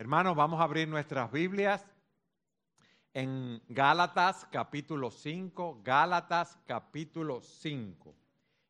Hermanos, vamos a abrir nuestras Biblias en Gálatas capítulo 5, Gálatas capítulo 5.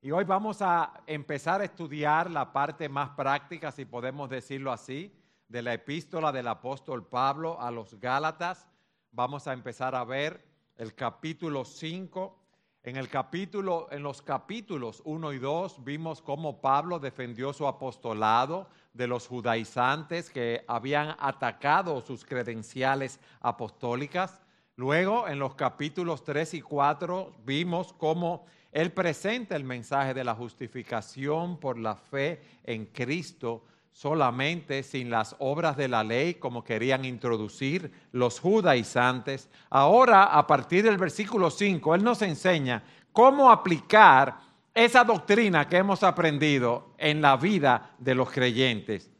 Y hoy vamos a empezar a estudiar la parte más práctica, si podemos decirlo así, de la epístola del apóstol Pablo a los Gálatas. Vamos a empezar a ver el capítulo 5. En el capítulo, en los capítulos 1 y 2 vimos cómo Pablo defendió su apostolado de los judaizantes que habían atacado sus credenciales apostólicas. Luego, en los capítulos 3 y 4 vimos cómo él presenta el mensaje de la justificación por la fe en Cristo solamente sin las obras de la ley como querían introducir los judaizantes. Ahora, a partir del versículo 5, Él nos enseña cómo aplicar esa doctrina que hemos aprendido en la vida de los creyentes.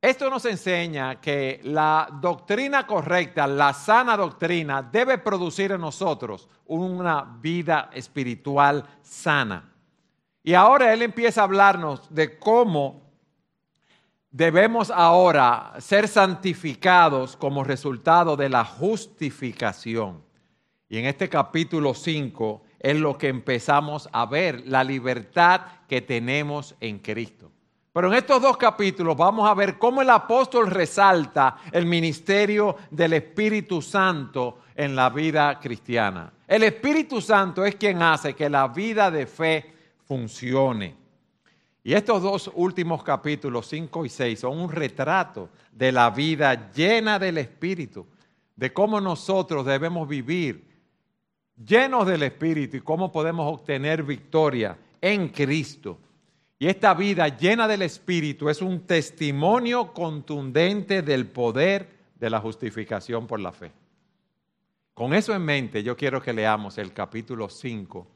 Esto nos enseña que la doctrina correcta, la sana doctrina, debe producir en nosotros una vida espiritual sana. Y ahora Él empieza a hablarnos de cómo debemos ahora ser santificados como resultado de la justificación. Y en este capítulo 5 es lo que empezamos a ver, la libertad que tenemos en Cristo. Pero en estos dos capítulos vamos a ver cómo el apóstol resalta el ministerio del Espíritu Santo en la vida cristiana. El Espíritu Santo es quien hace que la vida de fe funcione. Y estos dos últimos capítulos, 5 y 6, son un retrato de la vida llena del Espíritu, de cómo nosotros debemos vivir llenos del Espíritu y cómo podemos obtener victoria en Cristo. Y esta vida llena del Espíritu es un testimonio contundente del poder de la justificación por la fe. Con eso en mente, yo quiero que leamos el capítulo 5,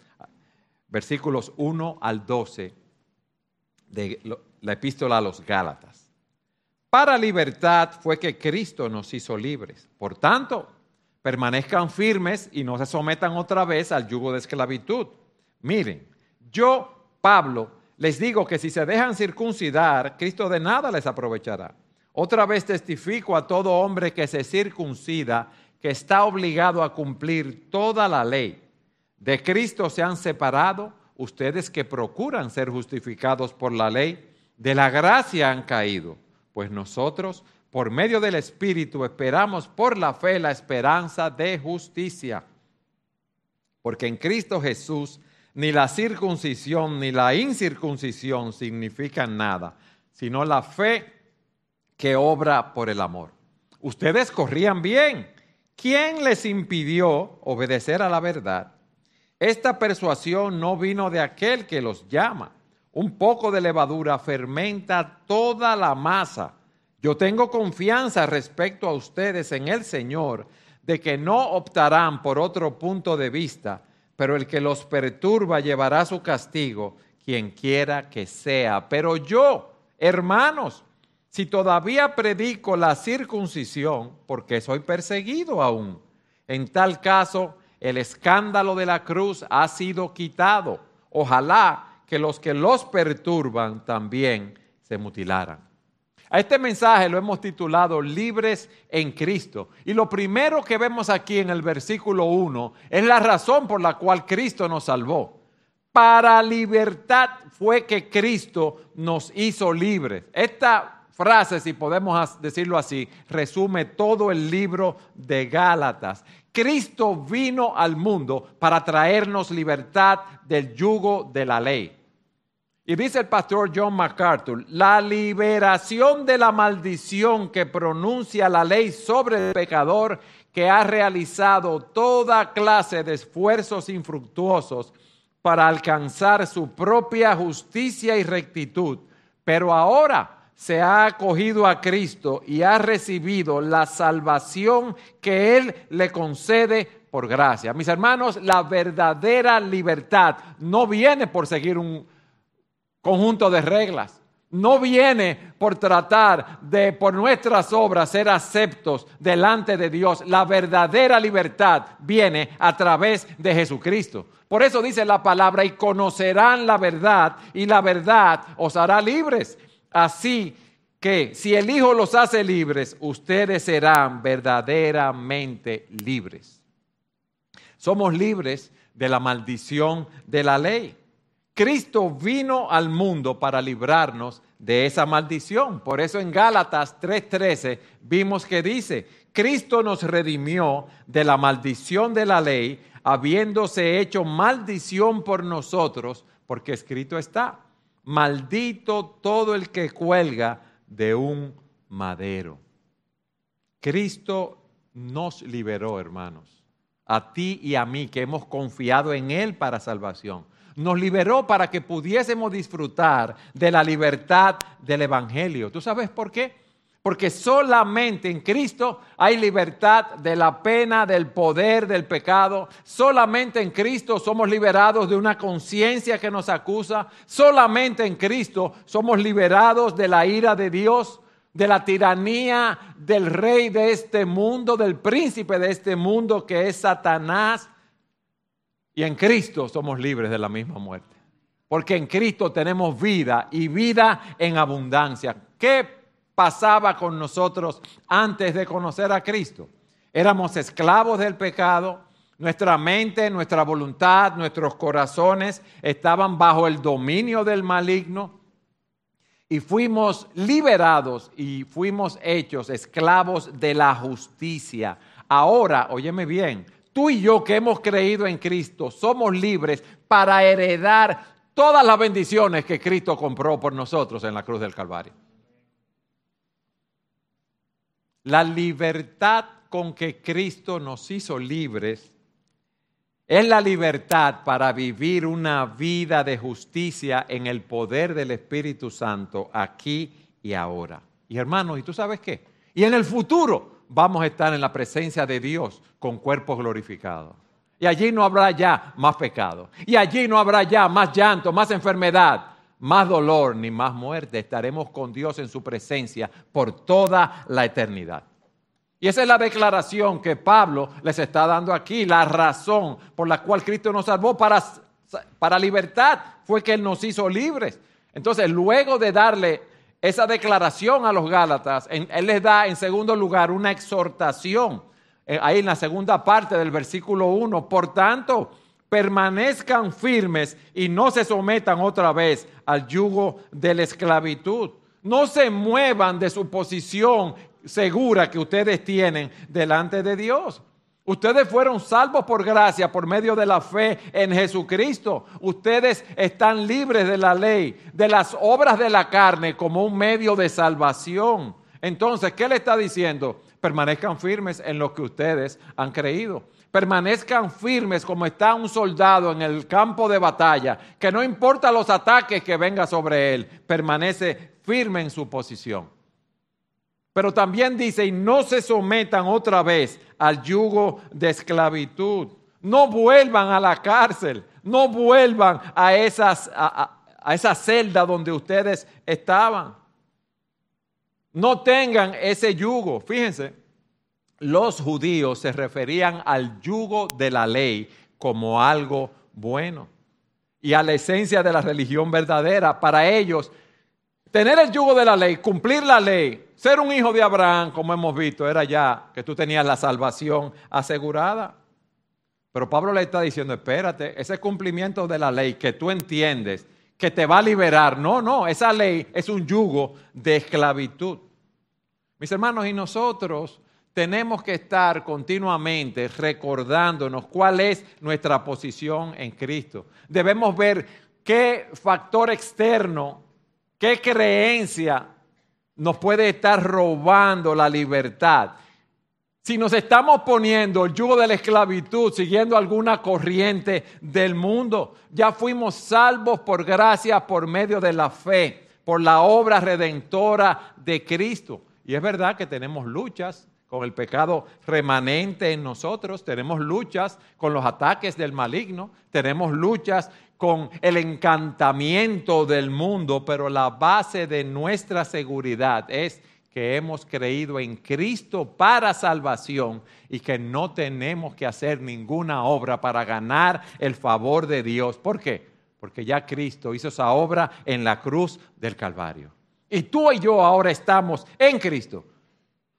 versículos 1 al 12 de la epístola a los Gálatas. Para libertad fue que Cristo nos hizo libres. Por tanto, permanezcan firmes y no se sometan otra vez al yugo de esclavitud. Miren, yo, Pablo, les digo que si se dejan circuncidar, Cristo de nada les aprovechará. Otra vez testifico a todo hombre que se circuncida que está obligado a cumplir toda la ley. De Cristo se han separado ustedes que procuran ser justificados por la ley, de la gracia han caído, pues nosotros, por medio del Espíritu, esperamos por la fe la esperanza de justicia. Porque en Cristo Jesús ni la circuncisión ni la incircuncisión significan nada, sino la fe que obra por el amor. Ustedes corrían bien. ¿Quién les impidió obedecer a la verdad? Esta persuasión no vino de aquel que los llama. Un poco de levadura fermenta toda la masa. Yo tengo confianza respecto a ustedes en el Señor de que no optarán por otro punto de vista pero el que los perturba llevará su castigo, quien quiera que sea. Pero yo, hermanos, si todavía predico la circuncisión, porque soy perseguido aún, en tal caso el escándalo de la cruz ha sido quitado. Ojalá que los que los perturban también se mutilaran. A este mensaje lo hemos titulado Libres en Cristo. Y lo primero que vemos aquí en el versículo 1 es la razón por la cual Cristo nos salvó. Para libertad fue que Cristo nos hizo libres. Esta frase, si podemos decirlo así, resume todo el libro de Gálatas. Cristo vino al mundo para traernos libertad del yugo de la ley. Y dice el pastor John MacArthur, la liberación de la maldición que pronuncia la ley sobre el pecador que ha realizado toda clase de esfuerzos infructuosos para alcanzar su propia justicia y rectitud, pero ahora se ha acogido a Cristo y ha recibido la salvación que Él le concede por gracia. Mis hermanos, la verdadera libertad no viene por seguir un conjunto de reglas. No viene por tratar de por nuestras obras ser aceptos delante de Dios. La verdadera libertad viene a través de Jesucristo. Por eso dice la palabra, y conocerán la verdad, y la verdad os hará libres. Así que si el Hijo los hace libres, ustedes serán verdaderamente libres. Somos libres de la maldición de la ley. Cristo vino al mundo para librarnos de esa maldición. Por eso en Gálatas 3:13 vimos que dice, Cristo nos redimió de la maldición de la ley, habiéndose hecho maldición por nosotros, porque escrito está, maldito todo el que cuelga de un madero. Cristo nos liberó, hermanos, a ti y a mí que hemos confiado en Él para salvación. Nos liberó para que pudiésemos disfrutar de la libertad del Evangelio. ¿Tú sabes por qué? Porque solamente en Cristo hay libertad de la pena, del poder, del pecado. Solamente en Cristo somos liberados de una conciencia que nos acusa. Solamente en Cristo somos liberados de la ira de Dios, de la tiranía del rey de este mundo, del príncipe de este mundo que es Satanás. Y en Cristo somos libres de la misma muerte. Porque en Cristo tenemos vida y vida en abundancia. ¿Qué pasaba con nosotros antes de conocer a Cristo. Éramos esclavos del pecado, nuestra mente, nuestra voluntad, nuestros corazones estaban bajo el dominio del maligno y fuimos liberados y fuimos hechos esclavos de la justicia. Ahora, óyeme bien, tú y yo que hemos creído en Cristo somos libres para heredar todas las bendiciones que Cristo compró por nosotros en la cruz del Calvario. La libertad con que Cristo nos hizo libres es la libertad para vivir una vida de justicia en el poder del Espíritu Santo aquí y ahora. Y hermanos, ¿y tú sabes qué? Y en el futuro vamos a estar en la presencia de Dios con cuerpos glorificados. Y allí no habrá ya más pecado. Y allí no habrá ya más llanto, más enfermedad, más dolor ni más muerte. Estaremos con Dios en su presencia por toda la eternidad. Y esa es la declaración que Pablo les está dando aquí. La razón por la cual Cristo nos salvó para, para libertad fue que Él nos hizo libres. Entonces, luego de darle esa declaración a los Gálatas, Él les da en segundo lugar una exhortación. Eh, ahí en la segunda parte del versículo 1. Por tanto, permanezcan firmes y no se sometan otra vez al yugo de la esclavitud. No se muevan de su posición segura que ustedes tienen delante de Dios. Ustedes fueron salvos por gracia, por medio de la fe en Jesucristo. Ustedes están libres de la ley, de las obras de la carne como un medio de salvación. Entonces, ¿qué le está diciendo? Permanezcan firmes en lo que ustedes han creído permanezcan firmes como está un soldado en el campo de batalla, que no importa los ataques que vengan sobre él, permanece firme en su posición. Pero también dice, y no se sometan otra vez al yugo de esclavitud. No vuelvan a la cárcel, no vuelvan a, esas, a, a esa celda donde ustedes estaban. No tengan ese yugo. Fíjense, los judíos se referían al yugo de la ley como algo bueno y a la esencia de la religión verdadera. Para ellos, tener el yugo de la ley, cumplir la ley, ser un hijo de Abraham, como hemos visto, era ya que tú tenías la salvación asegurada. Pero Pablo le está diciendo, espérate, ese cumplimiento de la ley que tú entiendes, que te va a liberar. No, no, esa ley es un yugo de esclavitud. Mis hermanos, y nosotros tenemos que estar continuamente recordándonos cuál es nuestra posición en Cristo. Debemos ver qué factor externo, qué creencia nos puede estar robando la libertad. Si nos estamos poniendo el yugo de la esclavitud, siguiendo alguna corriente del mundo, ya fuimos salvos por gracia, por medio de la fe, por la obra redentora de Cristo. Y es verdad que tenemos luchas, con el pecado remanente en nosotros, tenemos luchas con los ataques del maligno, tenemos luchas con el encantamiento del mundo, pero la base de nuestra seguridad es que hemos creído en Cristo para salvación y que no tenemos que hacer ninguna obra para ganar el favor de Dios. ¿Por qué? Porque ya Cristo hizo esa obra en la cruz del Calvario. Y tú y yo ahora estamos en Cristo.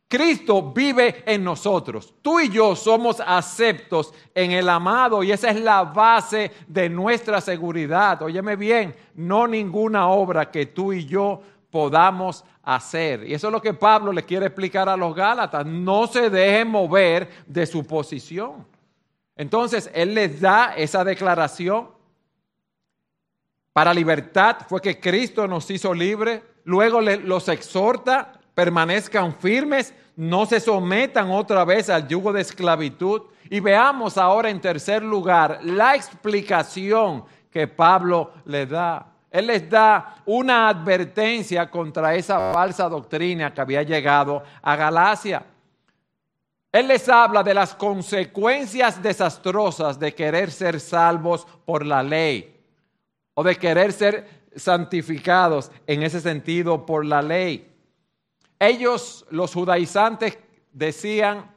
Cristo vive en nosotros. Tú y yo somos aceptos en el amado y esa es la base de nuestra seguridad. Óyeme bien, no ninguna obra que tú y yo podamos hacer. Y eso es lo que Pablo le quiere explicar a los Gálatas. No se dejen mover de su posición. Entonces, él les da esa declaración. Para libertad fue que Cristo nos hizo libres. Luego los exhorta permanezcan firmes, no se sometan otra vez al yugo de esclavitud. Y veamos ahora en tercer lugar la explicación que Pablo le da. Él les da una advertencia contra esa falsa doctrina que había llegado a Galacia. Él les habla de las consecuencias desastrosas de querer ser salvos por la ley o de querer ser santificados en ese sentido por la ley. Ellos, los judaizantes, decían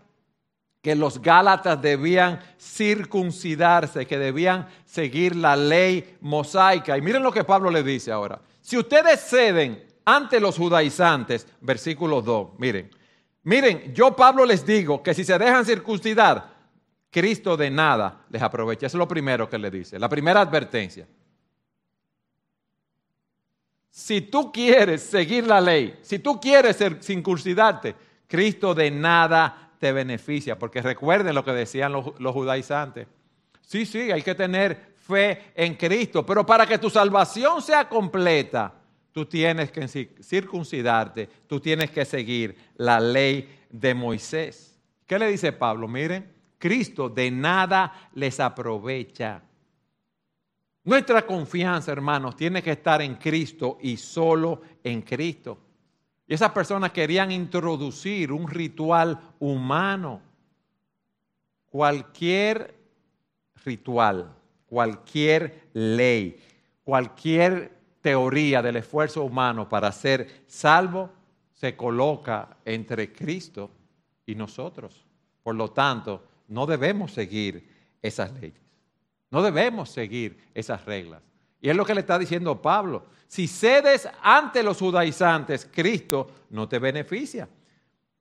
que los gálatas debían circuncidarse, que debían seguir la ley mosaica. Y miren lo que Pablo le dice ahora. Si ustedes ceden ante los judaizantes, versículo 2, miren, miren, yo Pablo les digo que si se dejan circuncidar, Cristo de nada les aprovecha. Eso es lo primero que le dice, la primera advertencia. Si tú quieres seguir la ley, si tú quieres circuncidarte, Cristo de nada te beneficia. Porque recuerden lo que decían los, los judaizantes. Sí, sí, hay que tener fe en Cristo, pero para que tu salvación sea completa, tú tienes que circuncidarte, tú tienes que seguir la ley de Moisés. ¿Qué le dice Pablo? Miren, Cristo de nada les aprovecha. Nuestra confianza, hermanos, tiene que estar en Cristo y solo en Cristo. Y esas personas querían introducir un ritual humano. Cualquier ritual, cualquier ley, cualquier teoría del esfuerzo humano para ser salvo se coloca entre Cristo y nosotros. Por lo tanto, no debemos seguir esas leyes. No debemos seguir esas reglas. Y es lo que le está diciendo Pablo. Si cedes ante los judaizantes, Cristo no te beneficia.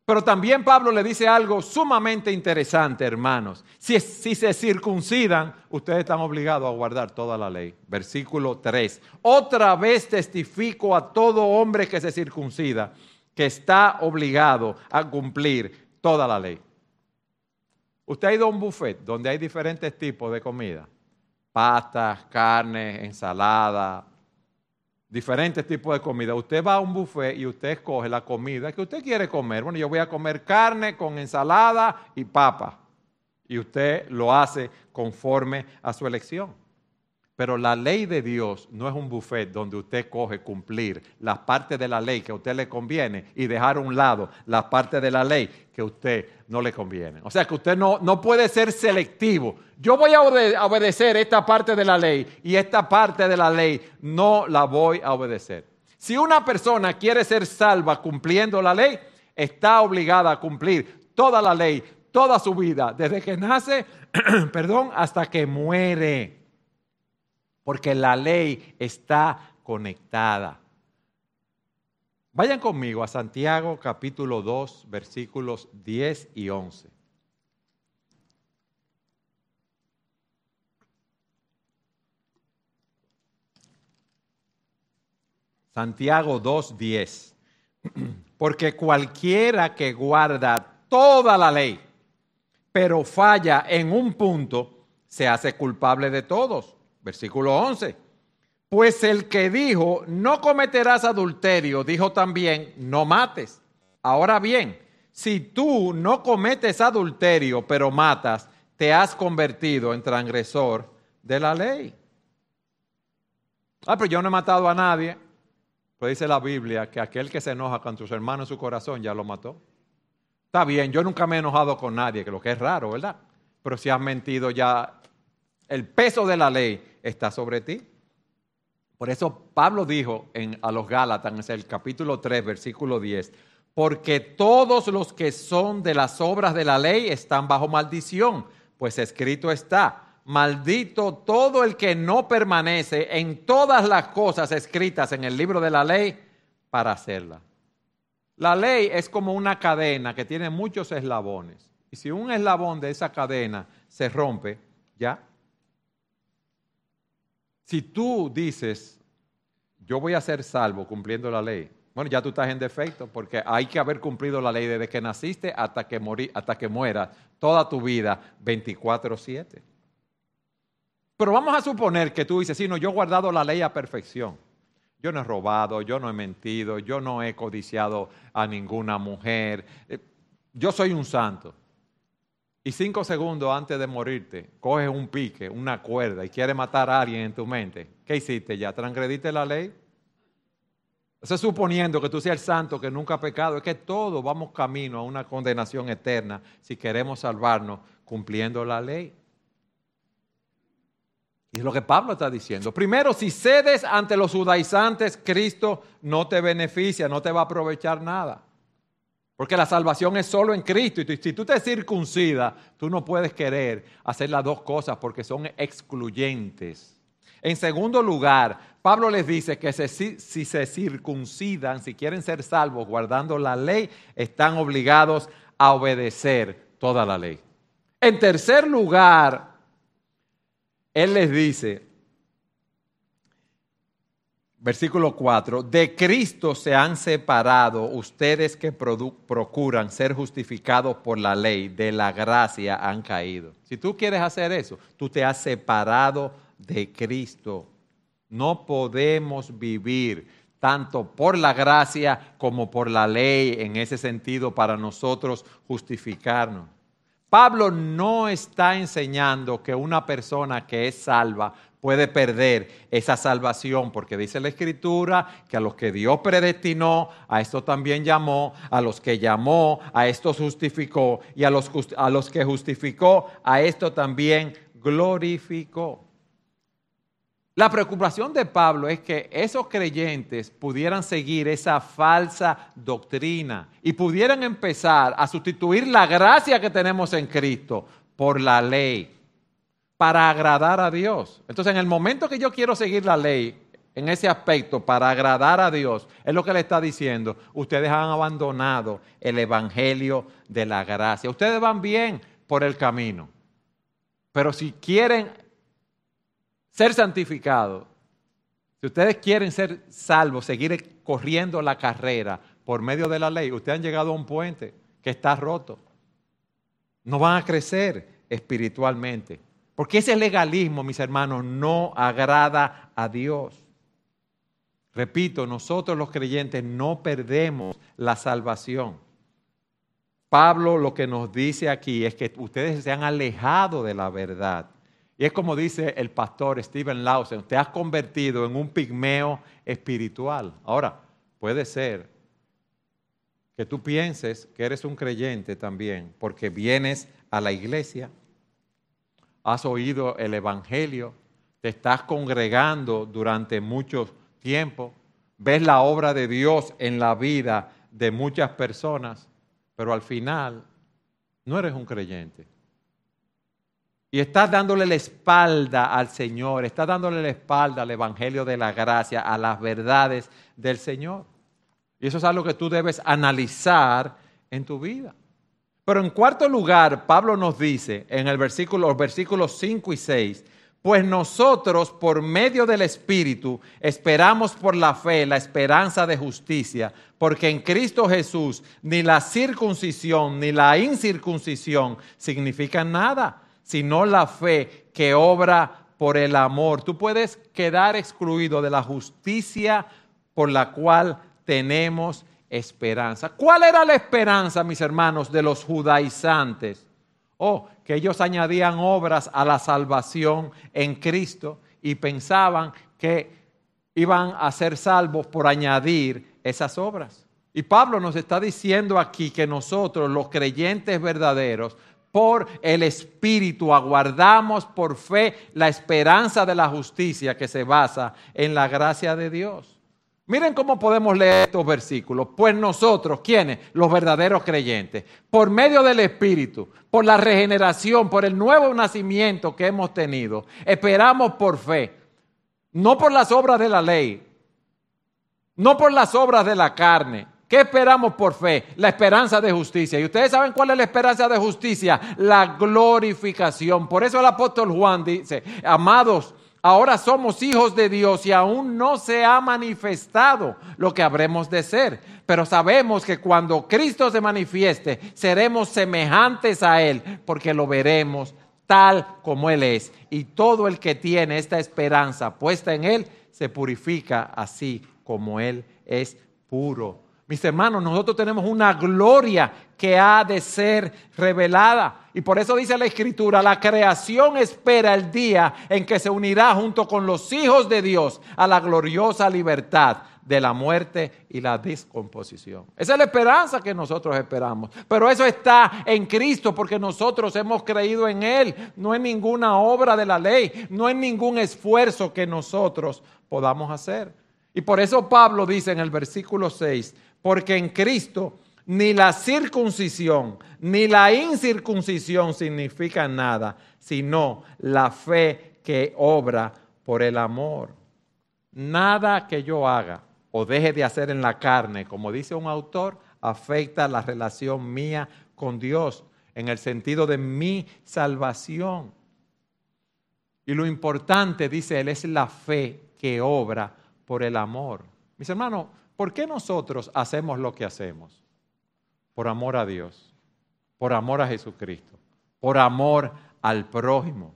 Pero también Pablo le dice algo sumamente interesante, hermanos. Si, se circuncidan, ustedes están obligados a guardar toda la ley. Versículo 3. Otra vez testifico a todo hombre que se circuncida que está obligado a cumplir toda la ley. Usted ha ido a un buffet donde hay diferentes tipos de comida pastas, carne, ensalada, diferentes tipos de comida. Usted va a un buffet y usted escoge la comida que usted quiere comer. Bueno, yo voy a comer carne con ensalada y papa. Y usted lo hace conforme a su elección. Pero la ley de Dios no es un buffet donde usted coge cumplir las partes de la ley que a usted le conviene y dejar a un lado las partes de la ley que a usted no le conviene. O sea que usted no, no puede ser selectivo. Yo voy a obedecer esta parte de la ley y esta parte de la ley no la voy a obedecer. Si una persona quiere ser salva cumpliendo la ley, está obligada a cumplir toda la ley, toda su vida, desde que nace, perdón, hasta que muere porque la ley está conectada. Vayan conmigo a Santiago capítulo 2 versículos 10 y 11. Santiago 2.10. Porque cualquiera que guarda toda la ley, pero falla en un punto, se hace culpable de todos. Versículo 11. Pues el que dijo, no cometerás adulterio, dijo también, no mates. Ahora bien, si tú no cometes adulterio, pero matas, te has convertido en transgresor de la ley. Ah, pero yo no he matado a nadie. Pues dice la Biblia que aquel que se enoja con sus hermanos en su corazón ya lo mató. Está bien, yo nunca me he enojado con nadie, que lo que es raro, ¿verdad? Pero si has mentido ya, el peso de la ley está sobre ti. Por eso Pablo dijo en, a los Gálatas, en el capítulo 3, versículo 10, porque todos los que son de las obras de la ley están bajo maldición, pues escrito está, maldito todo el que no permanece en todas las cosas escritas en el libro de la ley para hacerla. La ley es como una cadena que tiene muchos eslabones. Y si un eslabón de esa cadena se rompe, ya. Si tú dices, yo voy a ser salvo cumpliendo la ley, bueno, ya tú estás en defecto porque hay que haber cumplido la ley desde que naciste hasta que, morí, hasta que mueras toda tu vida 24/7. Pero vamos a suponer que tú dices, sí, no, yo he guardado la ley a perfección. Yo no he robado, yo no he mentido, yo no he codiciado a ninguna mujer. Eh, yo soy un santo. Y cinco segundos antes de morirte, coges un pique, una cuerda y quieres matar a alguien en tu mente. ¿Qué hiciste ya? ¿Transgrediste la ley? Eso es suponiendo que tú seas el santo que nunca ha pecado. Es que todos vamos camino a una condenación eterna si queremos salvarnos cumpliendo la ley. Y es lo que Pablo está diciendo. Primero, si cedes ante los judaizantes, Cristo no te beneficia, no te va a aprovechar nada. Porque la salvación es solo en Cristo. Y si tú te circuncidas, tú no puedes querer hacer las dos cosas porque son excluyentes. En segundo lugar, Pablo les dice que si, si, se circuncidan, si quieren ser salvos guardando la ley, están obligados a obedecer toda la ley. En tercer lugar, él les dice, versículo 4, de Cristo se han separado ustedes que procuran ser justificados por la ley, de la gracia han caído. Si tú quieres hacer eso, tú te has separado de Cristo. No podemos vivir tanto por la gracia como por la ley en ese sentido para nosotros justificarnos. Pablo no está enseñando que una persona que es salva puede perder esa salvación, porque dice la Escritura que a los que Dios predestinó, a esto también llamó, a los que llamó, a esto justificó, y a los, a los que justificó, a esto también glorificó. La preocupación de Pablo es que esos creyentes pudieran seguir esa falsa doctrina y pudieran empezar a sustituir la gracia que tenemos en Cristo por la ley para agradar a Dios. Entonces, en el momento que yo quiero seguir la ley en ese aspecto para agradar a Dios, es lo que le está diciendo, ustedes han abandonado el evangelio de la gracia. Ustedes van bien por el camino. Pero si quieren ser santificados, si ustedes quieren ser salvos, seguir corriendo la carrera por medio de la ley, ustedes han llegado a un puente que está roto. No van a crecer espiritualmente. Porque ese legalismo, mis hermanos, no agrada a Dios. Repito, nosotros los creyentes no perdemos la salvación. Pablo lo que nos dice aquí es que ustedes se han alejado de la verdad y es como dice el pastor Steven Lawson, te has convertido en un pigmeo espiritual. Ahora, puede ser que tú pienses que eres un creyente también, porque vienes a la iglesia, has oído el Evangelio, te estás congregando durante mucho tiempo, ves la obra de Dios en la vida de muchas personas, pero al final no eres un creyente. Y estás dándole la espalda al Señor, estás dándole la espalda al Evangelio de la Gracia, a las verdades del Señor. Y eso es algo que tú debes analizar en tu vida. Pero en cuarto lugar, Pablo nos dice en el versículo, los versículos 5 y 6, pues nosotros por medio del Espíritu esperamos por la fe la esperanza de justicia, porque en Cristo Jesús ni la circuncisión ni la incircuncisión significan nada sino la fe que obra por el amor. Tú puedes quedar excluido de la justicia por la cual tenemos esperanza. ¿Cuál era la esperanza, mis hermanos, de los judaizantes? Oh, que ellos añadían obras a la salvación en Cristo y pensaban que iban a ser salvos por añadir esas obras. Y Pablo nos está diciendo aquí que nosotros, los creyentes verdaderos, por el Espíritu, aguardamos por fe la esperanza de la justicia que se basa en la gracia de Dios. Miren cómo podemos leer estos versículos. Pues nosotros, ¿quiénes? Los verdaderos creyentes, por medio del Espíritu, por la regeneración, por el nuevo nacimiento que hemos tenido, esperamos por fe, no por las obras de la ley, no por las obras de la carne. ¿Qué esperamos por fe? La esperanza de justicia. ¿Y ustedes saben cuál es la esperanza de justicia? La glorificación. Por eso el apóstol Juan dice, amados, ahora somos hijos de Dios y aún no se ha manifestado lo que habremos de ser. Pero sabemos que cuando Cristo se manifieste, seremos semejantes a Él, porque lo veremos tal como Él es. Y todo el que tiene esta esperanza puesta en Él, se purifica así como Él es puro. Mis hermanos, nosotros tenemos una gloria que ha de ser revelada. Y por eso dice la Escritura, la creación espera el día en que se unirá junto con los hijos de Dios a la gloriosa libertad de la muerte y la descomposición. Esa es la esperanza que nosotros esperamos. Pero eso está en Cristo porque nosotros hemos creído en Él. No es ninguna obra de la ley, no es ningún esfuerzo que nosotros podamos hacer. Y por eso Pablo dice en el versículo 6, porque en Cristo ni la circuncisión ni la incircuncisión significan nada, sino la fe que obra por el amor. Nada que yo haga o deje de hacer en la carne, como dice un autor, afecta la relación mía con Dios en el sentido de mi salvación. Y lo importante, dice él, es la fe que obra por el amor. Mis hermanos, ¿por qué nosotros hacemos lo que hacemos? Por amor a Dios, por amor a Jesucristo, por amor al prójimo.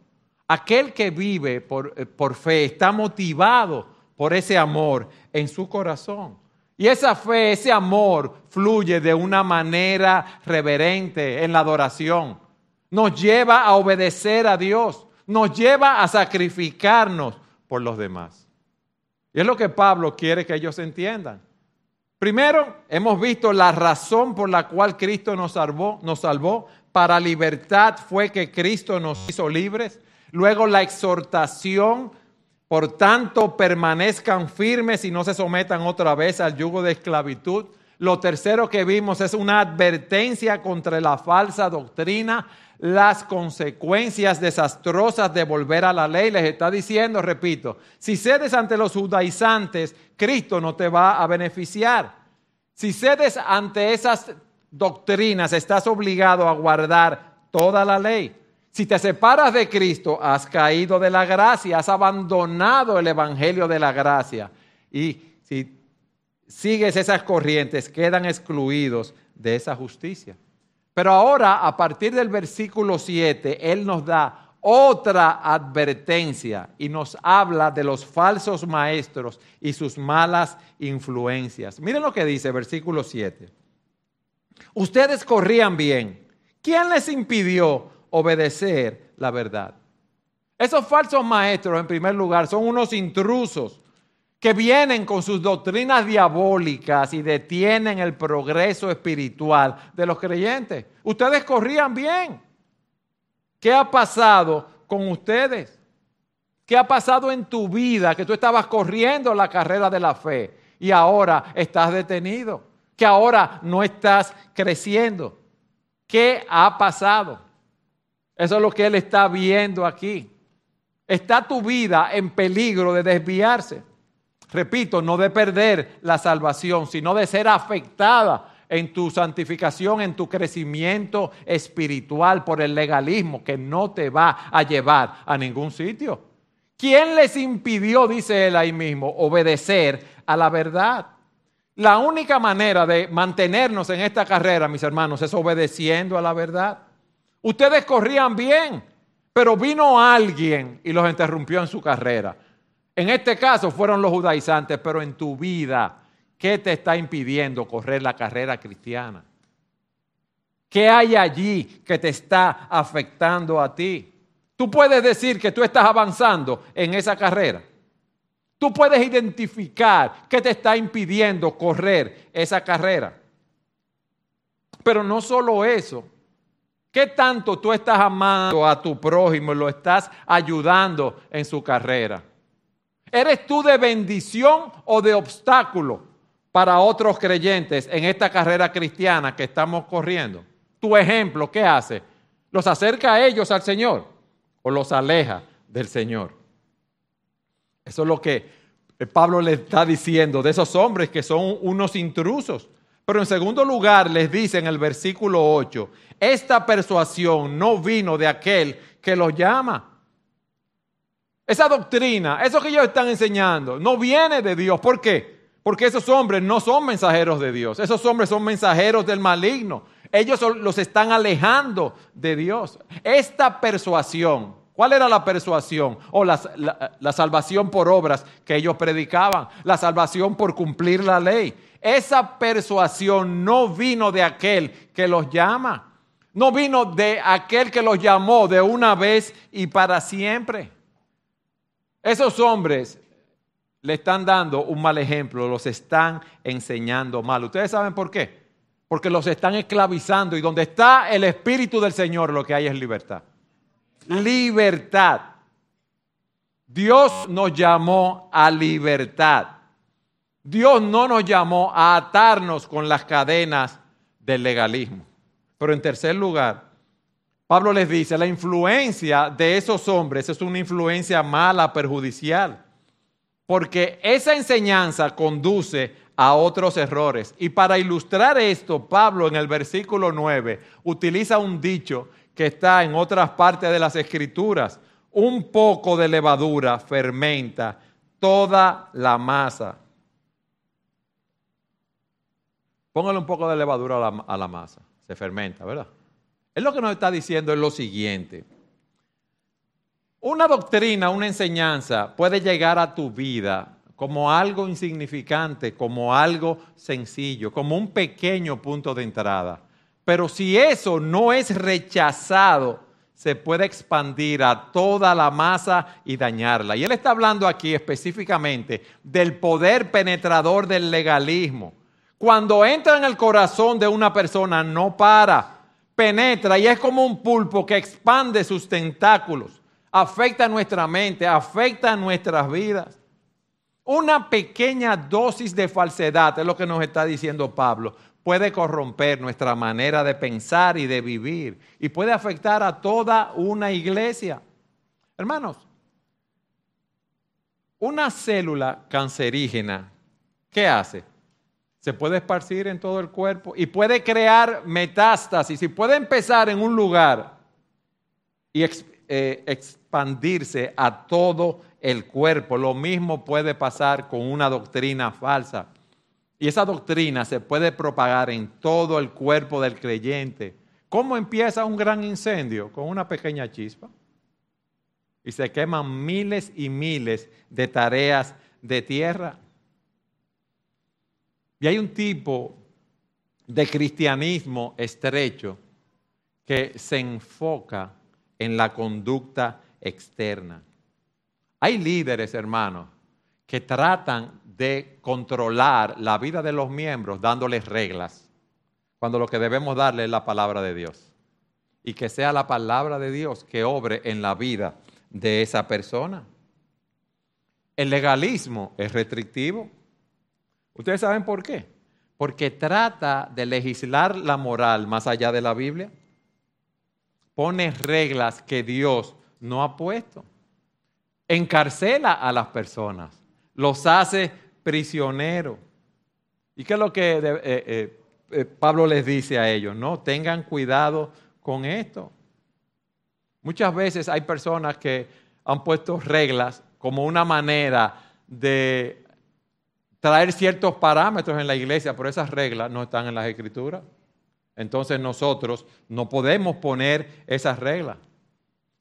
Aquel que vive por, eh, por fe está motivado por ese amor en su corazón. Y esa fe, ese amor fluye de una manera reverente en la adoración. Nos lleva a obedecer a Dios, nos lleva a sacrificarnos por los demás. Y es lo que Pablo quiere que ellos entiendan. Primero, hemos visto la razón por la cual Cristo nos salvó, nos salvó. Para libertad fue que Cristo nos hizo libres. Luego la exhortación por tanto, permanezcan firmes y no se sometan otra vez al yugo de esclavitud. Lo tercero que vimos es una advertencia contra la falsa doctrina, las consecuencias desastrosas de volver a la ley. Les está diciendo, repito, si cedes ante los judaizantes, Cristo no te va a beneficiar. Si cedes ante esas doctrinas, estás obligado a guardar toda la ley. Si te separas de Cristo, has caído de la gracia, has abandonado el Evangelio de la gracia. Y si sigues esas corrientes, quedan excluidos de esa justicia. Pero ahora, a partir del versículo 7, Él nos da otra advertencia y nos habla de los falsos maestros y sus malas influencias. Miren lo que dice versículo 7. Ustedes corrían bien. ¿Quién les impidió obedecer la verdad. Esos falsos maestros, en primer lugar, son unos intrusos que vienen con sus doctrinas diabólicas y detienen el progreso espiritual de los creyentes. Ustedes corrían bien. ¿Qué ha pasado con ustedes? ¿Qué ha pasado en tu vida que tú estabas corriendo la carrera de la fe y ahora estás detenido? Que ahora no estás creciendo. ¿Qué ha pasado? Eso es lo que Él está viendo aquí. Está tu vida en peligro de desviarse. Repito, no de perder la salvación, sino de ser afectada en tu santificación, en tu crecimiento espiritual por el legalismo que no te va a llevar a ningún sitio. ¿Quién les impidió, dice él ahí mismo, obedecer a la verdad? La única manera de mantenernos en esta carrera, mis hermanos, es obedeciendo a la verdad. Ustedes corrían bien, pero vino alguien y los interrumpió en su carrera. En este caso fueron los judaizantes, pero en tu vida, ¿qué te está impidiendo correr la carrera cristiana? ¿Qué hay allí que te está afectando a ti? Tú puedes decir que tú estás avanzando en esa carrera. Tú puedes identificar qué te está impidiendo correr esa carrera. Pero no solo eso, ¿Qué tanto tú estás amando a tu prójimo y lo estás ayudando en su carrera? ¿Eres tú de bendición o de obstáculo para otros creyentes en esta carrera cristiana que estamos corriendo? Tu ejemplo, ¿qué hace? ¿Los acerca a ellos al Señor o los aleja del Señor? Eso es lo que Pablo le está diciendo de esos hombres que son unos intrusos. Pero en segundo lugar les dice en el versículo 8, esta persuasión no vino de aquel que los llama. Esa doctrina, eso que ellos están enseñando, no viene de Dios. ¿Por qué? Porque esos hombres no son mensajeros de Dios. Esos hombres son mensajeros del maligno. Ellos los están alejando de Dios. Esta persuasión, ¿cuál era la persuasión? O la, la salvación por obras que ellos predicaban. La salvación por cumplir la ley. Esa persuasión no vino de aquel que los llama. No vino de aquel que los llamó de una vez y para siempre. Esos hombres le están dando un mal ejemplo, los están enseñando mal. ¿Ustedes saben por qué? Porque los están esclavizando y donde está el Espíritu del Señor lo que hay es libertad. Libertad. Dios nos llamó a libertad. Dios no nos llamó a atarnos con las cadenas del legalismo. Pero en tercer lugar, Pablo les dice, la influencia de esos hombres es una influencia mala, perjudicial, porque esa enseñanza conduce a otros errores. Y para ilustrar esto, Pablo en el versículo 9 utiliza un dicho que está en otras partes de las escrituras. Un poco de levadura fermenta toda la masa. Póngale un poco de levadura a la, masa, se fermenta, ¿verdad? Es lo que nos está diciendo es lo siguiente. Una doctrina, una enseñanza puede llegar a tu vida como algo insignificante, como algo sencillo, como un pequeño punto de entrada. Pero si eso no es rechazado, se puede expandir a toda la masa y dañarla. Y él está hablando aquí específicamente del poder penetrador del legalismo cuando entra en el corazón de una persona, no para, penetra y es como un pulpo que expande sus tentáculos, afecta nuestra mente, afecta nuestras vidas. Una pequeña dosis de falsedad, es lo que nos está diciendo Pablo, puede corromper nuestra manera de pensar y de vivir y puede afectar a toda una iglesia. Hermanos, una célula cancerígena, ¿qué hace? Se puede esparcir en todo el cuerpo y puede crear metástasis y puede empezar en un lugar y eh, expandirse a todo el cuerpo. Lo mismo puede pasar con una doctrina falsa. Y esa doctrina se puede propagar en todo el cuerpo del creyente. ¿Cómo empieza un gran incendio? Con una pequeña chispa. Y se queman miles y miles de tareas de tierra. Y hay un tipo de cristianismo estrecho que se enfoca en la conducta externa. Hay líderes, hermanos, que tratan de controlar la vida de los miembros dándoles reglas, cuando lo que debemos darle es la palabra de Dios. Y que sea la palabra de Dios que obre en la vida de esa persona. El legalismo es restrictivo. ¿Ustedes saben por qué? Porque trata de legislar la moral más allá de la Biblia. Pone reglas que Dios no ha puesto. Encarcela a las personas. Los hace prisioneros. ¿Y qué es lo que eh, eh, eh, Pablo les dice a ellos? No, tengan cuidado con esto. Muchas veces hay personas que han puesto reglas como una manera de traer ciertos parámetros en la iglesia, pero esas reglas no están en las escrituras. Entonces nosotros no podemos poner esas reglas.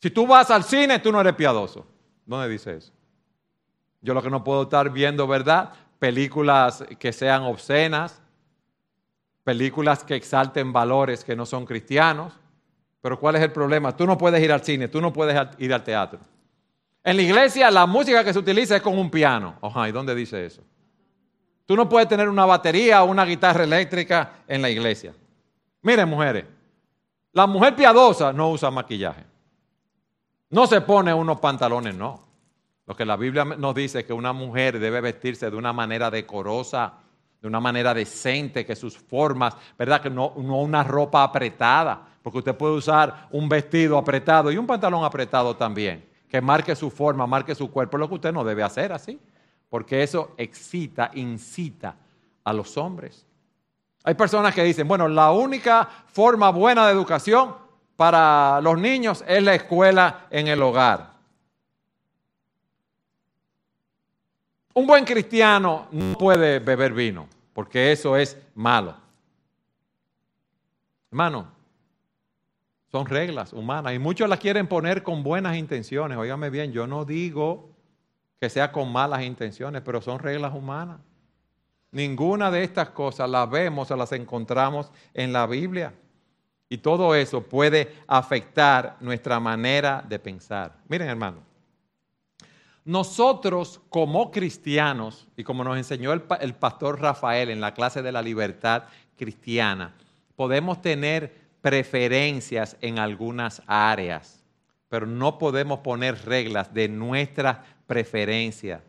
Si tú vas al cine, tú no eres piadoso. ¿Dónde dice eso? Yo lo que no puedo estar viendo, ¿verdad? Películas que sean obscenas, películas que exalten valores que no son cristianos. Pero ¿cuál es el problema? Tú no puedes ir al cine, tú no puedes ir al teatro. En la iglesia la música que se utiliza es con un piano. Ajá, ¿y dónde dice eso? Tú no puedes tener una batería o una guitarra eléctrica en la iglesia. Miren, mujeres, la mujer piadosa no usa maquillaje. No se pone unos pantalones, no. Lo que la Biblia nos dice es que una mujer debe vestirse de una manera decorosa, de una manera decente, que sus formas, ¿verdad? Que no, no una ropa apretada, porque usted puede usar un vestido apretado y un pantalón apretado también, que marque su forma, marque su cuerpo, lo que usted no debe hacer así. Porque eso excita, incita a los hombres. Hay personas que dicen, bueno, la única forma buena de educación para los niños es la escuela en el hogar. Un buen cristiano no puede beber vino, porque eso es malo. Hermano, son reglas humanas y muchos las quieren poner con buenas intenciones. Óigame bien, yo no digo que sea con malas intenciones, pero son reglas humanas. Ninguna de estas cosas las vemos o las encontramos en la Biblia. Y todo eso puede afectar nuestra manera de pensar. Miren, hermano, nosotros como cristianos, y como nos enseñó el, el, pastor Rafael en la clase de la libertad cristiana, podemos tener preferencias en algunas áreas, pero no podemos poner reglas de nuestra preferencia.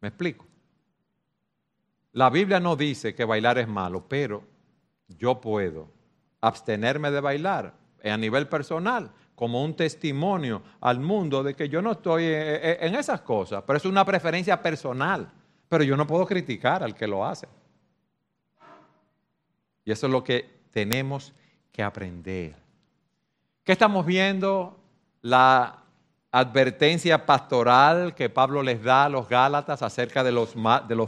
¿Me explico? La Biblia no dice que bailar es malo, pero yo puedo abstenerme de bailar a nivel personal como un testimonio al mundo de que yo no estoy en esas cosas, pero es una preferencia personal, pero yo no puedo criticar al que lo hace. Y eso es lo que tenemos que aprender. ¿Qué estamos viendo? La advertencia pastoral que Pablo les da a los Gálatas acerca de los,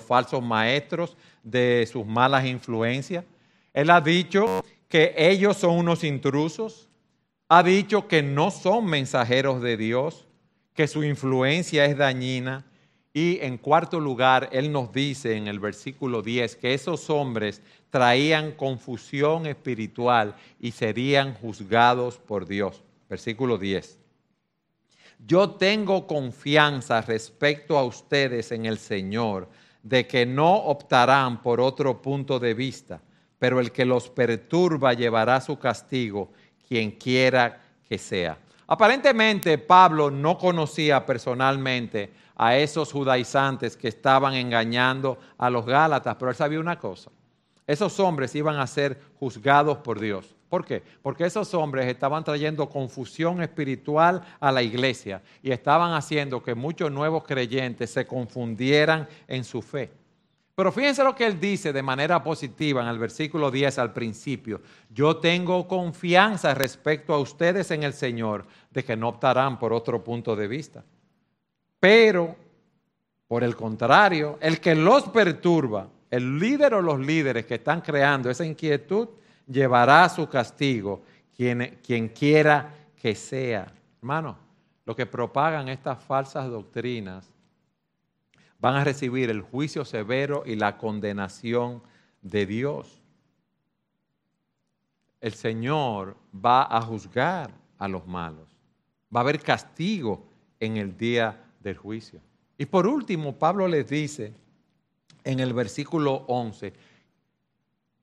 falsos maestros, de sus malas influencias. Él ha dicho que ellos son unos intrusos, ha dicho que no son mensajeros de Dios, que su influencia es dañina. Y en cuarto lugar, Él nos dice en el versículo 10 que esos hombres traían confusión espiritual y serían juzgados por Dios. Versículo 10. Yo tengo confianza respecto a ustedes en el Señor, de que no optarán por otro punto de vista, pero el que los perturba llevará su castigo, quien quiera que sea. Aparentemente Pablo no conocía personalmente a esos judaizantes que estaban engañando a los Gálatas, pero él sabía una cosa, esos hombres iban a ser juzgados por Dios. ¿Por qué? Porque esos hombres estaban trayendo confusión espiritual a la iglesia y estaban haciendo que muchos nuevos creyentes se confundieran en su fe. Pero fíjense lo que él dice de manera positiva en el versículo 10 al principio. Yo tengo confianza respecto a ustedes en el Señor de que no optarán por otro punto de vista. Pero, por el contrario, el que los perturba, el líder o los líderes que están creando esa inquietud, llevará su castigo quien, quiera que sea. Hermano, los que propagan estas falsas doctrinas van a recibir el juicio severo y la condenación de Dios. El Señor va a juzgar a los malos. Va a haber castigo en el día del juicio. Y por último, Pablo les dice en el versículo 11,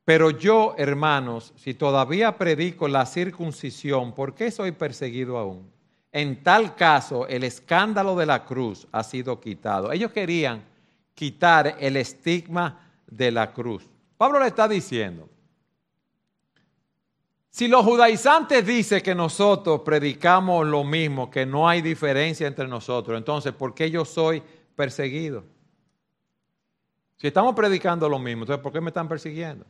pero yo, hermanos, si todavía predico la circuncisión, ¿por qué soy perseguido aún? En tal caso, el escándalo de la cruz ha sido quitado. Ellos querían quitar el estigma de la cruz. Pablo le está diciendo, si los judaizantes dicen que nosotros predicamos lo mismo, que no hay diferencia entre nosotros, entonces, ¿por qué yo soy perseguido? Si estamos predicando lo mismo, entonces, ¿por qué me están persiguiendo?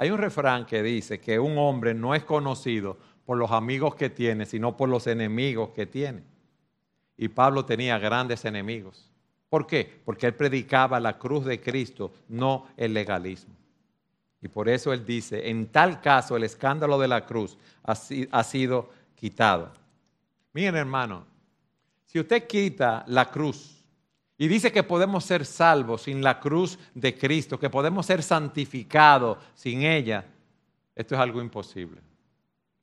Hay un refrán que dice que un hombre no es conocido por los amigos que tiene, sino por los enemigos que tiene. Y Pablo tenía grandes enemigos. ¿Por qué? Porque él predicaba la cruz de Cristo, no el legalismo. Y por eso él dice, en tal caso el escándalo de la cruz ha, sido quitado. Miren hermano, si usted quita la cruz, y dice que podemos ser salvos sin la cruz de Cristo, que podemos ser santificados sin ella. Esto es algo imposible.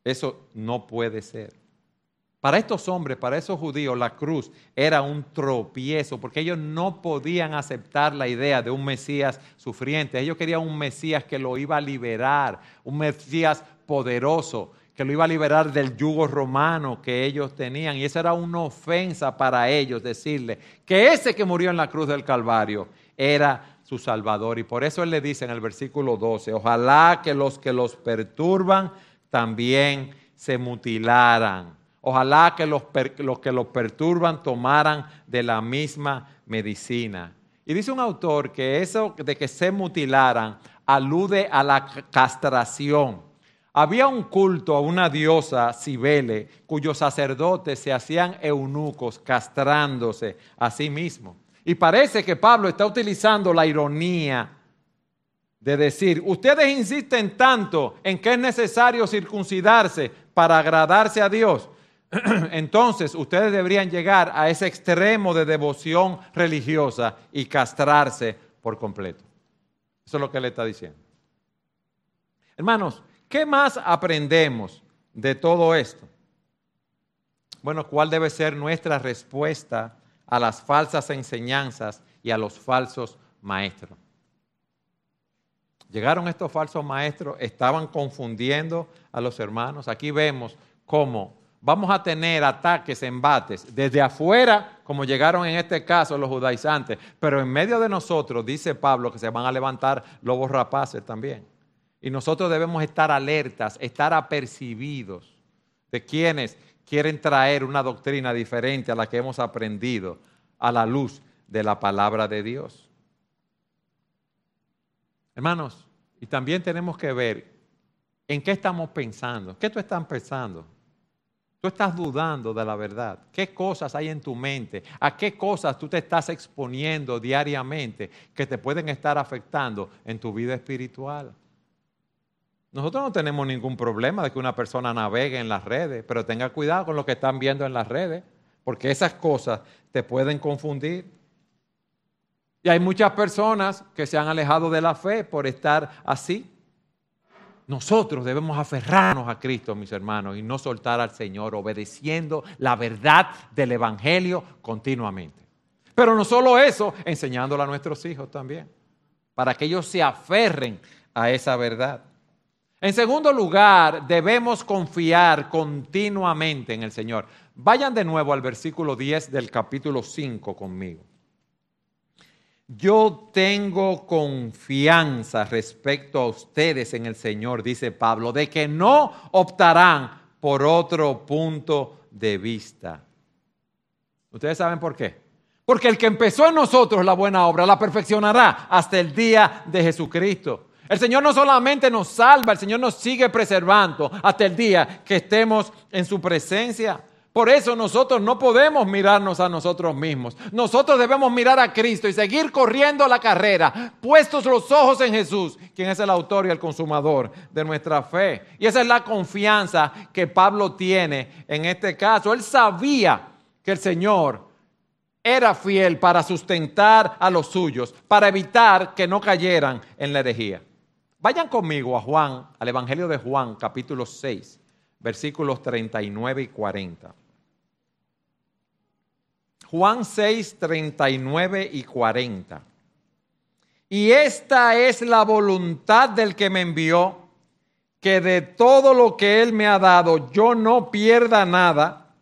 Eso no puede ser. Para estos hombres, para esos judíos, la cruz era un tropiezo, porque ellos no podían aceptar la idea de un Mesías sufriente. Ellos querían un Mesías que lo iba a liberar, un Mesías poderoso, que lo iba a liberar del yugo romano que ellos tenían. Y esa era una ofensa para ellos decirle que ese que murió en la cruz del Calvario era su Salvador. Y por eso él le dice en el versículo 12, ojalá que los que los perturban también se mutilaran. Ojalá que los, los que los perturban tomaran de la misma medicina. Y dice un autor que eso de que se mutilaran alude a la castración. Había un culto a una diosa, Cibele, cuyos sacerdotes se hacían eunucos castrándose a sí mismos. Y parece que Pablo está utilizando la ironía de decir, ustedes insisten tanto en que es necesario circuncidarse para agradarse a Dios. Entonces ustedes deberían llegar a ese extremo de devoción religiosa y castrarse por completo. Eso es lo que él está diciendo. Hermanos, ¿qué más aprendemos de todo esto? Bueno, ¿cuál debe ser nuestra respuesta a las falsas enseñanzas y a los falsos maestros? Llegaron estos falsos maestros, estaban confundiendo a los hermanos. Aquí vemos cómo vamos a tener ataques, embates, desde afuera, como llegaron en este caso los judaizantes, pero en medio de nosotros, dice Pablo, que se van a levantar lobos rapaces también. Y nosotros debemos estar alertas, estar apercibidos de quienes quieren traer una doctrina diferente a la que hemos aprendido a la luz de la palabra de Dios. Hermanos, y también tenemos que ver en qué estamos pensando, qué tú estás pensando. Tú estás dudando de la verdad. ¿Qué cosas hay en tu mente? ¿A qué cosas tú te estás exponiendo diariamente que te pueden estar afectando en tu vida espiritual? Nosotros no tenemos ningún problema de que una persona navegue en las redes, pero tenga cuidado con lo que están viendo en las redes, porque esas cosas te pueden confundir. Y hay muchas personas que se han alejado de la fe por estar así. Nosotros debemos aferrarnos a Cristo, mis hermanos, y no soltar al Señor, obedeciendo la verdad del Evangelio continuamente. Pero no solo eso, enseñándolo a nuestros hijos también, para que ellos se aferren a esa verdad. En segundo lugar, debemos confiar continuamente en el Señor. Vayan de nuevo al versículo 10 del capítulo 5 conmigo. Yo tengo confianza respecto a ustedes en el Señor, dice Pablo, de que no optarán por otro punto de vista. ¿Ustedes saben por qué? Porque el que empezó en nosotros la buena obra la perfeccionará hasta el día de Jesucristo. El Señor no solamente nos salva, el Señor nos sigue preservando hasta el día que estemos en su presencia. Por eso nosotros no podemos mirarnos a nosotros mismos. Nosotros debemos mirar a Cristo y seguir corriendo la carrera, puestos los ojos en Jesús, quien es el autor y el consumador de nuestra fe. Y esa es la confianza que Pablo tiene en este caso. Él sabía que el Señor era fiel para sustentar a los suyos, para evitar que no cayeran en la herejía. Vayan conmigo a Juan, al Evangelio de Juan, capítulo 6, versículos 39 y 40. Juan 6, 39 y 40. Y esta es la voluntad del que me envió, que de todo lo que Él me ha dado yo no pierda nada,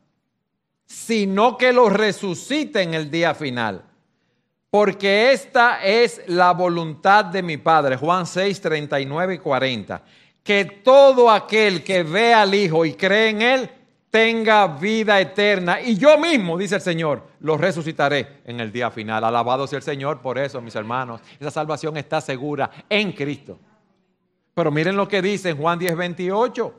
sino que lo resucite en el día final. Porque esta es la voluntad de mi Padre. Juan 6, 39 y 40. Que todo aquel que ve al Hijo y cree en Él tenga vida eterna. Y yo mismo, dice el Señor, lo resucitaré en el día final. Alabado sea el Señor por eso, mis hermanos. Esa salvación está segura en Cristo. Pero miren lo que dice en Juan 10, 28.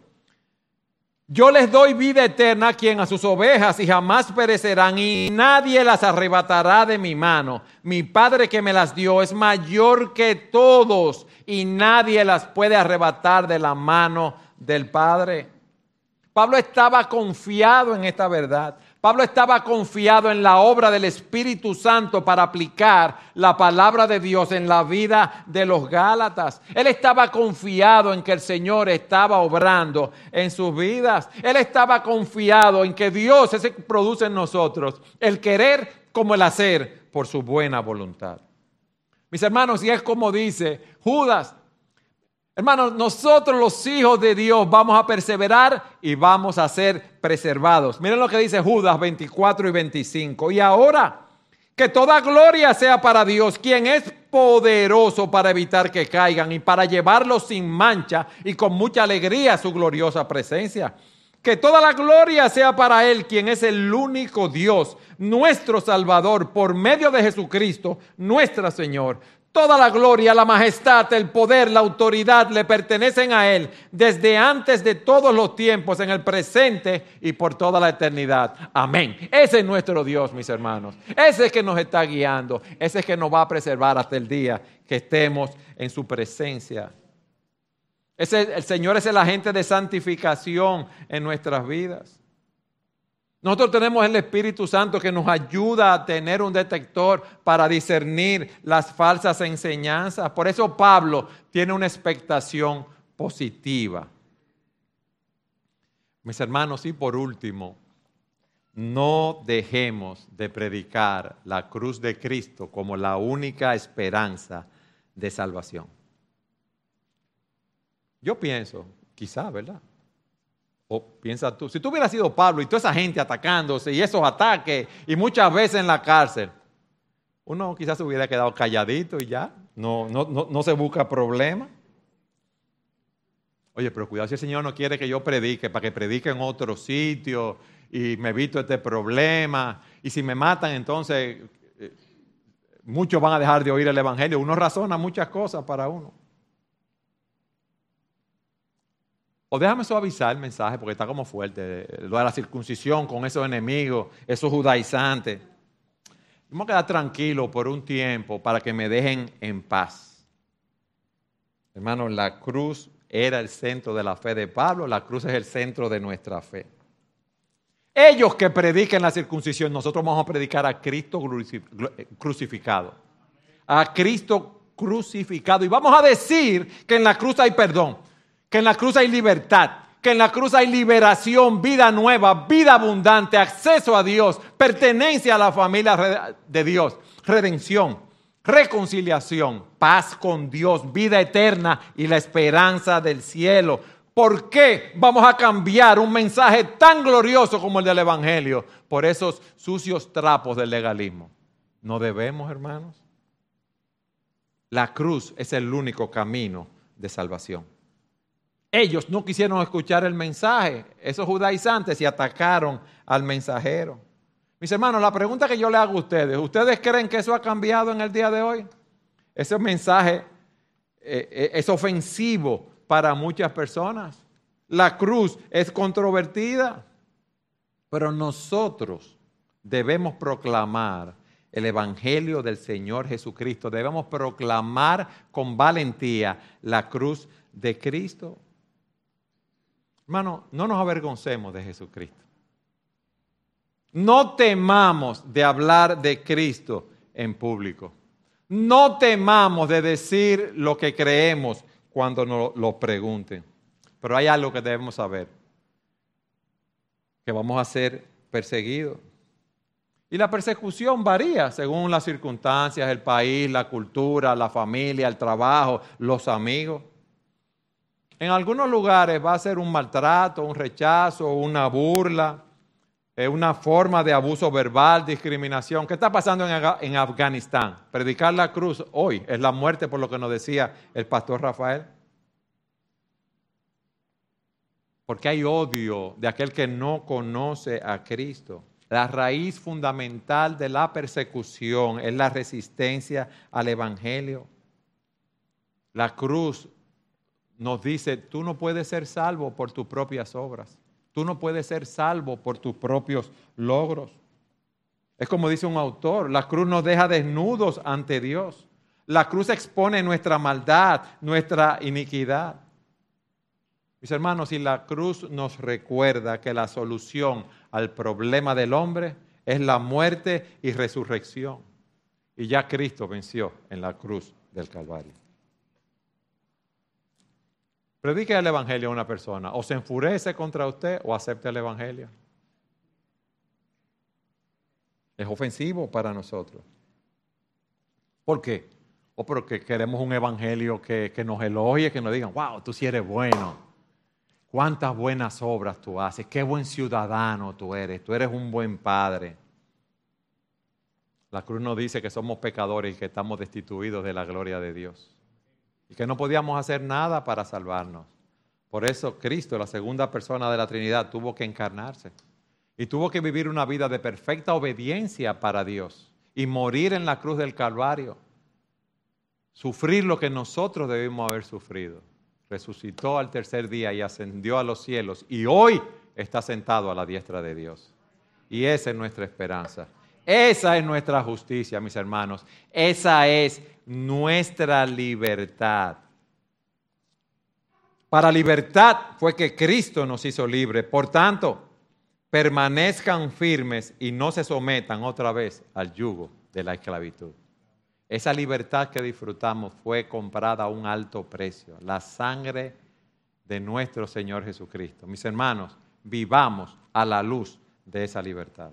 Yo les doy vida eterna a quien a sus ovejas y jamás perecerán y nadie las arrebatará de mi mano. Mi Padre que me las dio es mayor que todos y nadie las puede arrebatar de la mano del Padre. Pablo estaba confiado en esta verdad. Pablo estaba confiado en la obra del Espíritu Santo para aplicar la palabra de Dios en la vida de los Gálatas. Él estaba confiado en que el Señor estaba obrando en sus vidas. Él estaba confiado en que Dios es el que produce en nosotros el querer como el hacer por su buena voluntad. Mis hermanos, y es como dice Judas, Hermanos, nosotros los hijos de Dios vamos a perseverar y vamos a ser preservados. Miren lo que dice Judas 24 y 25. Y ahora, que toda gloria sea para Dios, quien es poderoso para evitar que caigan y para llevarlos sin mancha y con mucha alegría a su gloriosa presencia Que toda la gloria sea para Él, quien es el único Dios, nuestro Salvador, por medio de Jesucristo, nuestro Señor. Toda la gloria, la majestad, el poder, la autoridad le pertenecen a Él desde antes de todos los tiempos, en el presente y por toda la eternidad. Amén. Ese es nuestro Dios, mis hermanos. Ese es que nos está guiando. Ese es que nos va a preservar hasta el día que estemos en su presencia. Ese, el Señor es el agente de santificación en nuestras vidas. Nosotros tenemos el Espíritu Santo que nos ayuda a tener un detector para discernir las falsas enseñanzas. Por eso Pablo tiene una expectación positiva. Mis hermanos, y por último, no dejemos de predicar la cruz de Cristo como la única esperanza de salvación. Yo pienso, quizá, ¿verdad? O piensa tú, si tú hubieras sido Pablo y toda esa gente atacándose y esos ataques y muchas veces en la cárcel, uno quizás se hubiera quedado calladito y ya, no, no, no, se busca problema. Oye, pero cuidado si el Señor no quiere que yo predique, para que predique en otro sitio y me evito este problema. Y si me matan, entonces eh, muchos van a dejar de oír el Evangelio. Uno razona muchas cosas para uno. O déjame suavizar el mensaje porque está como fuerte. Lo de la circuncisión con esos enemigos, esos judaizantes. Vamos a quedar tranquilos por un tiempo para que me dejen en paz. Hermano, la cruz era el centro de la fe de Pablo, la cruz es el centro de nuestra fe. Ellos que prediquen la circuncisión, nosotros vamos a predicar a Cristo crucificado. A Cristo crucificado. Y vamos a decir que en la cruz hay perdón que en la cruz hay libertad, que en la cruz hay liberación, vida nueva, vida abundante, acceso a Dios, pertenencia a la familia de Dios, redención, reconciliación, paz con Dios, vida eterna y la esperanza del cielo. ¿Por qué vamos a cambiar un mensaje tan glorioso como el del Evangelio por esos sucios trapos del legalismo? No debemos, hermanos. La cruz es el único camino de salvación. Ellos no quisieron escuchar el mensaje, esos judaizantes, y atacaron al mensajero. Mis hermanos, la pregunta que yo le hago a ustedes, ¿ustedes creen que eso ha cambiado en el día de hoy? Ese mensaje eh, eh, es ofensivo para muchas personas. La cruz es controvertida, pero nosotros debemos proclamar el Evangelio del Señor Jesucristo. Debemos proclamar con valentía la cruz de Cristo. Hermano, no nos avergoncemos de Jesucristo. No temamos de hablar de Cristo en público. No temamos de decir lo que creemos cuando nos lo pregunten. Pero hay algo que debemos saber, que vamos a ser perseguidos. Y la persecución varía según las circunstancias, el país, la cultura, la familia, el trabajo, los amigos. En algunos lugares va a ser un maltrato, un rechazo, una burla, eh, una forma de abuso verbal, discriminación. ¿Qué está pasando en, Afganistán? Predicar la cruz hoy es la muerte, por lo que nos decía el pastor Rafael. Porque hay odio de aquel que no conoce a Cristo. La raíz fundamental de la persecución es la resistencia al Evangelio. La cruz nos dice, tú no puedes ser salvo por tus propias obras, tú no puedes ser salvo por tus propios logros. Es como dice un autor, la cruz nos deja desnudos ante Dios. La cruz expone nuestra maldad, nuestra iniquidad. Mis hermanos, y la cruz nos recuerda que la solución al problema del hombre es la muerte y resurrección. Y ya Cristo venció en la cruz del Calvario. Predique el Evangelio a una persona, o se enfurece contra usted o acepta el Evangelio. Es ofensivo para nosotros. ¿Por qué? O porque queremos un Evangelio que, que nos elogie, que nos digan, wow, tú sí eres bueno. Cuántas buenas obras tú haces, qué buen ciudadano tú eres, tú eres un buen padre. La cruz nos dice que somos pecadores y que estamos destituidos de la gloria de Dios y que no podíamos hacer nada para salvarnos. Por eso Cristo, la segunda persona de la Trinidad, tuvo que encarnarse y tuvo que vivir una vida de perfecta obediencia para Dios y morir en la cruz del Calvario, sufrir lo que nosotros debimos haber sufrido. Resucitó al tercer día y ascendió a los cielos y hoy está sentado a la diestra de Dios. Y esa es nuestra esperanza. Esa es nuestra justicia, mis hermanos. Esa es nuestra libertad. Para libertad fue que Cristo nos hizo libre. Por tanto, permanezcan firmes y no se sometan otra vez al yugo de la esclavitud. Esa libertad que disfrutamos fue comprada a un alto precio, la sangre de nuestro Señor Jesucristo. Mis hermanos, vivamos a la luz de esa libertad.